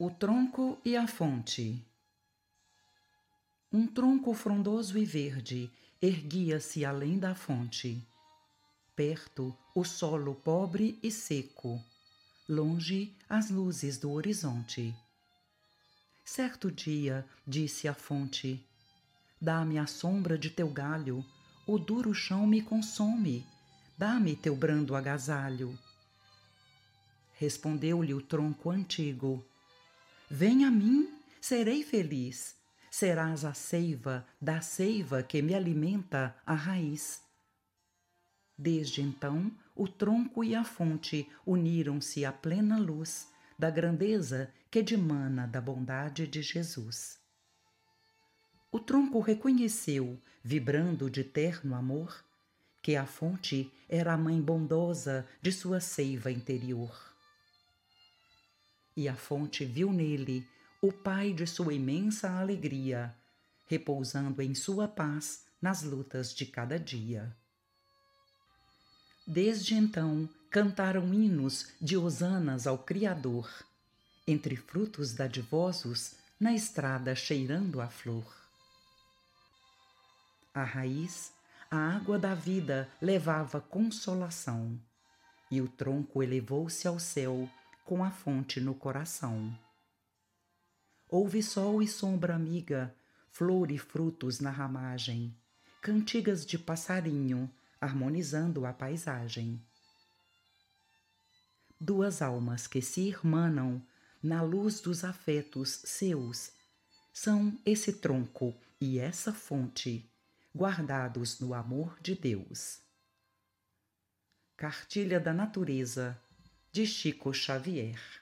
O tronco e a fonte. Um tronco frondoso e verde erguia-se além da fonte. Perto, o solo pobre e seco. Longe, as luzes do horizonte. Certo dia, disse a fonte: Dá-me a sombra de teu galho, o duro chão me consome. Dá-me teu brando agasalho. Respondeu-lhe o tronco antigo: Vem a mim, serei feliz. Serás a seiva da seiva que me alimenta a raiz. Desde então, o tronco e a fonte uniram-se à plena luz da grandeza que dimana da bondade de Jesus. O tronco reconheceu, vibrando de terno amor, que a fonte era a mãe bondosa de sua seiva interior e a fonte viu nele o Pai de sua imensa alegria, repousando em sua paz nas lutas de cada dia. Desde então cantaram hinos de hosanas ao Criador, entre frutos dadivosos, na estrada cheirando a flor. A raiz, a água da vida levava consolação, e o tronco elevou-se ao céu com a fonte no coração. Houve sol e sombra amiga, flor e frutos na ramagem, cantigas de passarinho harmonizando a paisagem. Duas almas que se irmanam na luz dos afetos seus são esse tronco e essa fonte, guardados no amor de Deus. Cartilha da Natureza de Chico Xavier.